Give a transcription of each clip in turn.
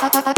I, I, I,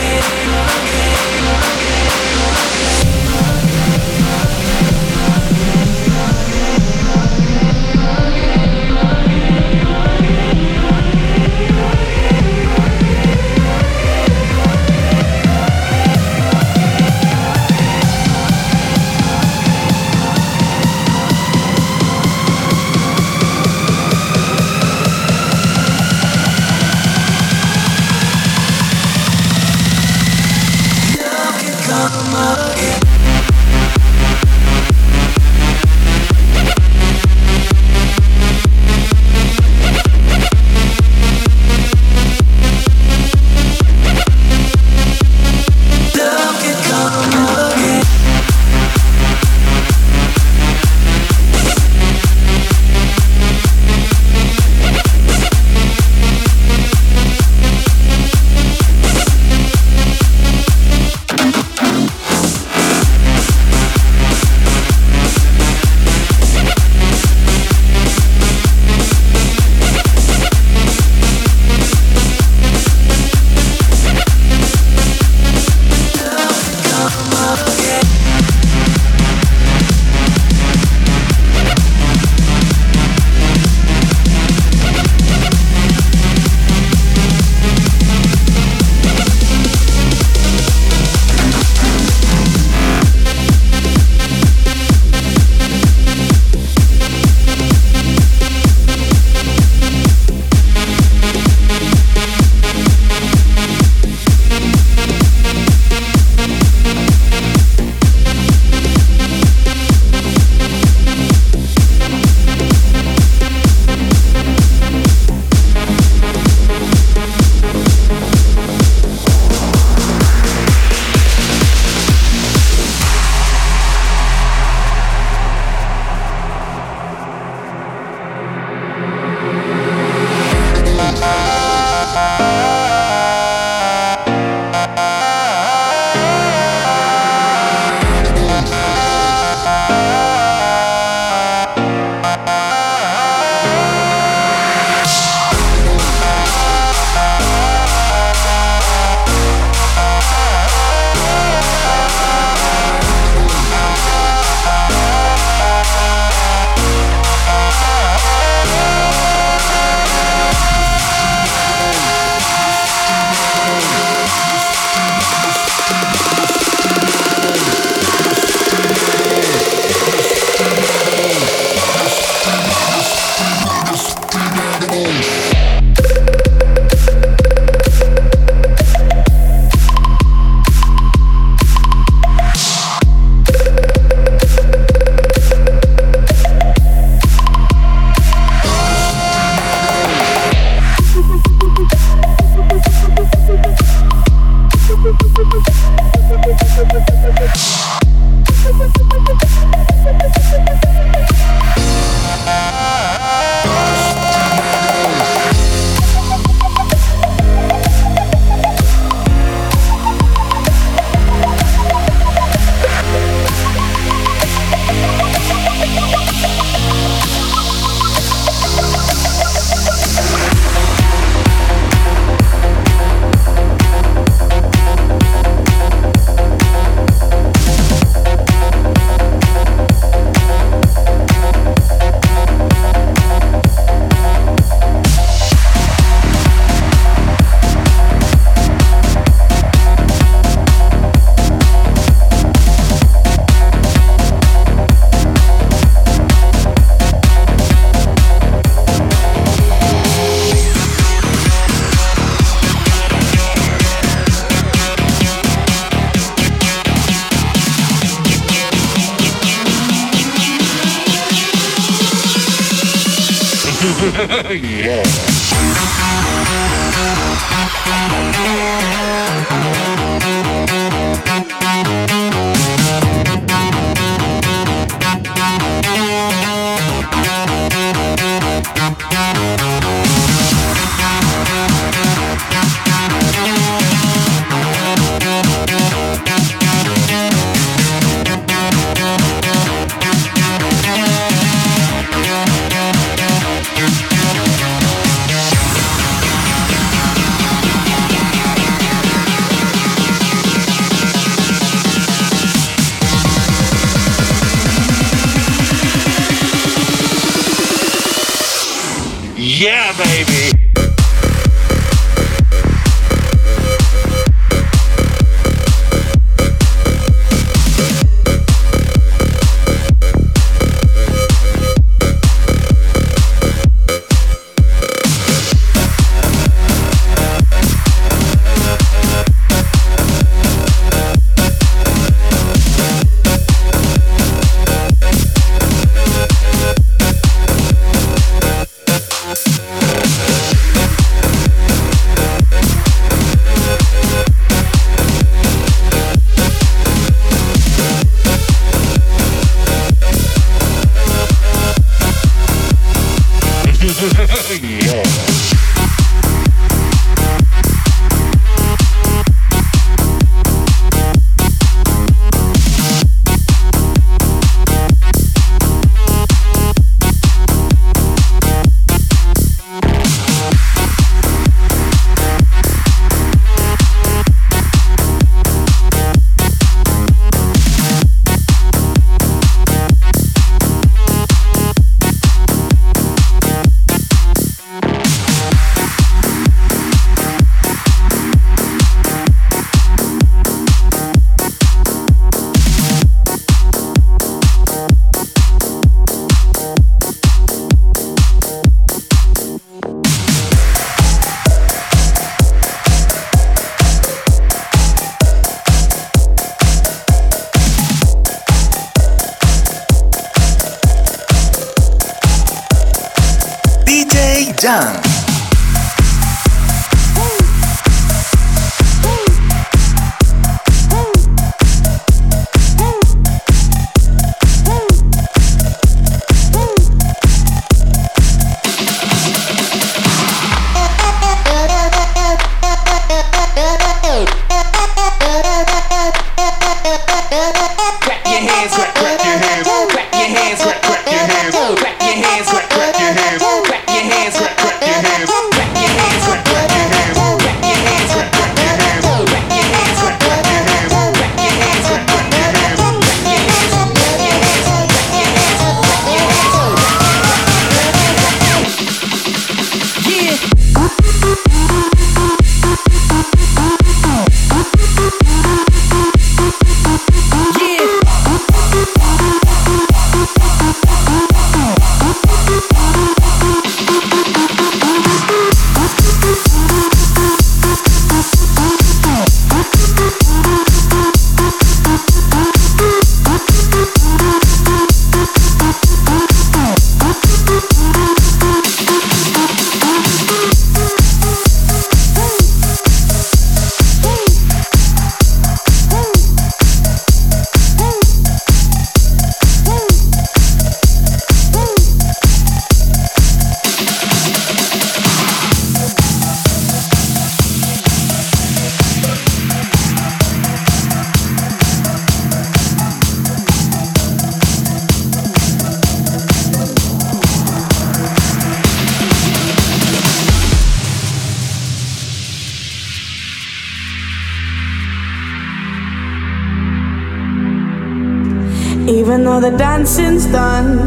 done.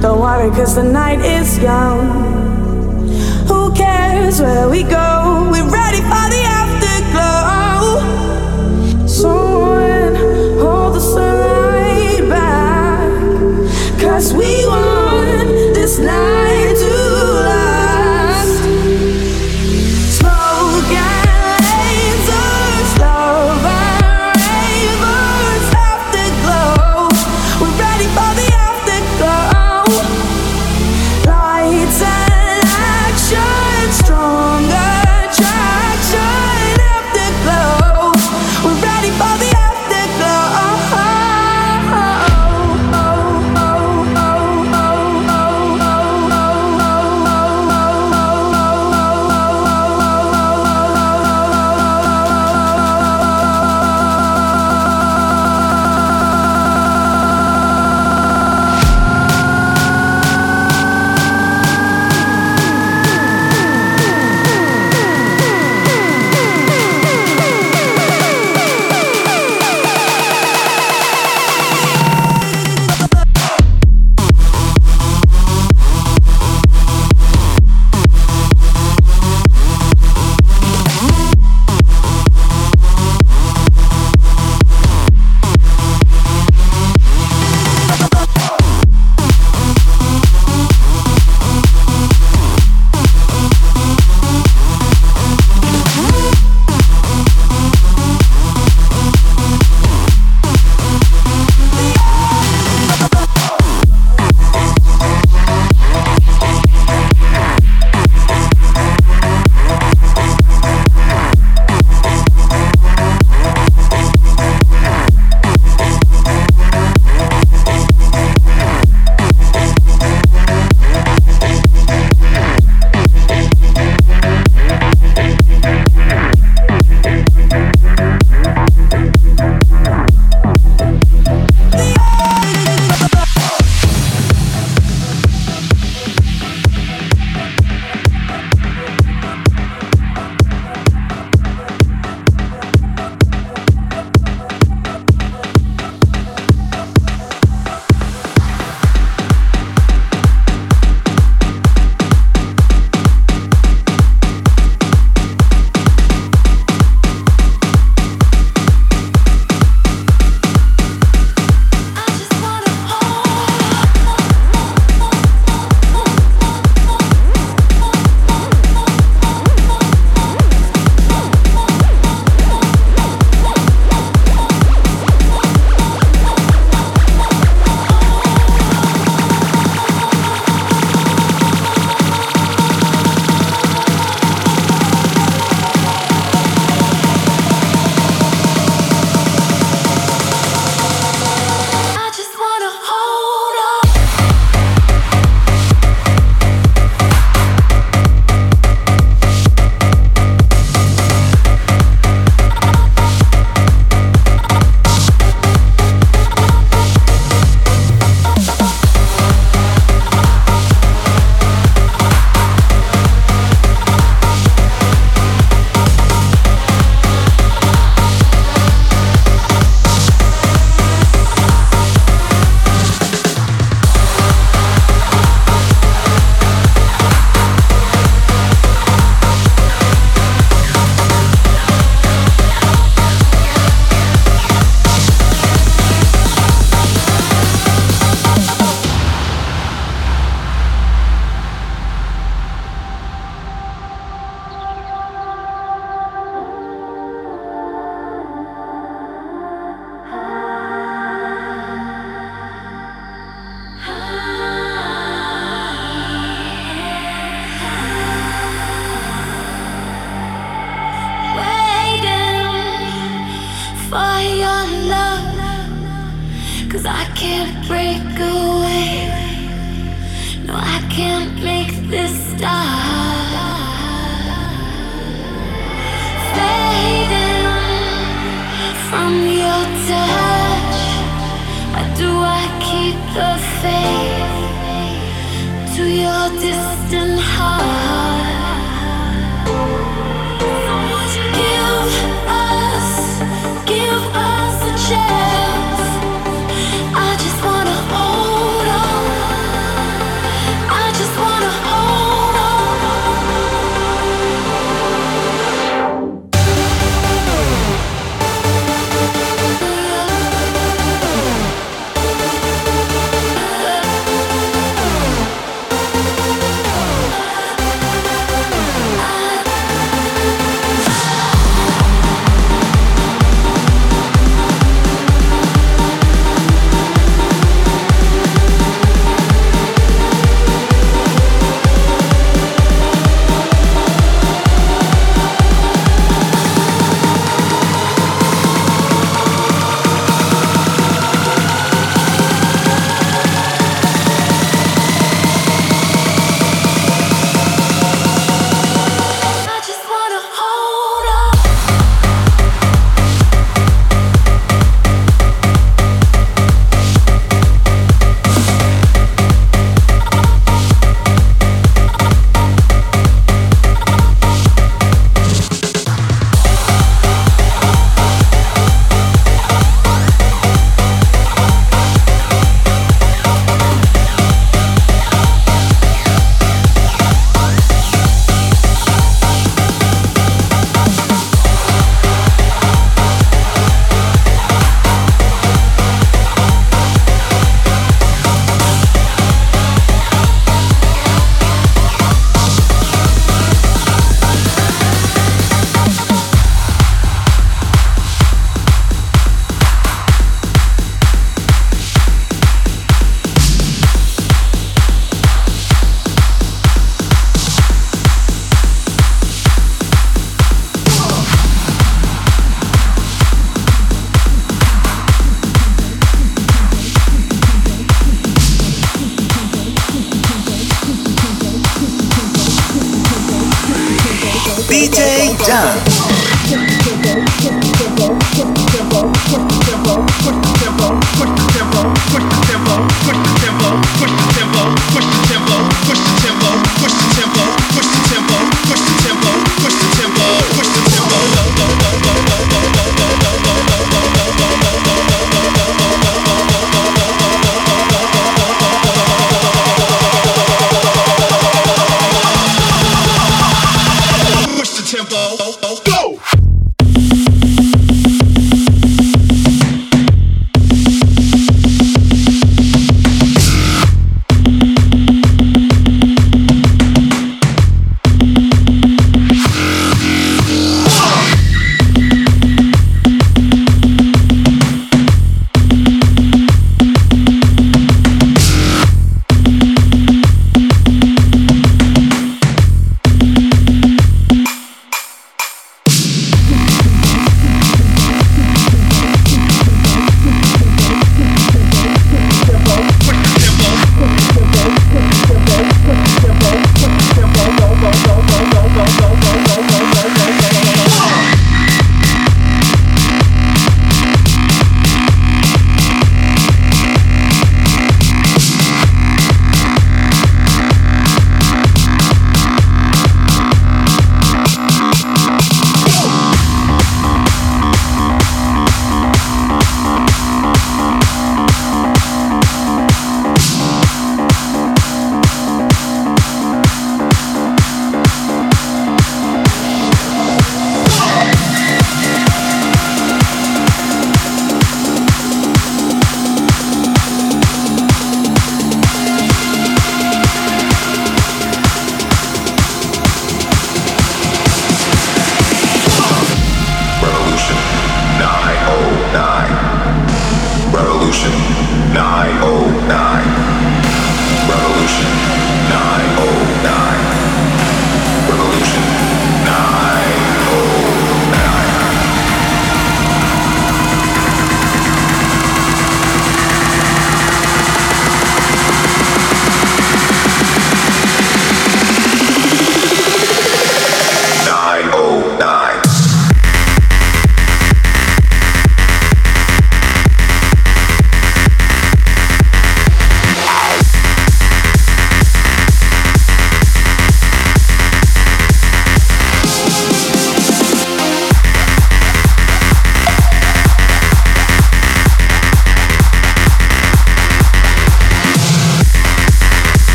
Don't worry, cause the night is young. Who cares where we go?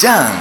Jam.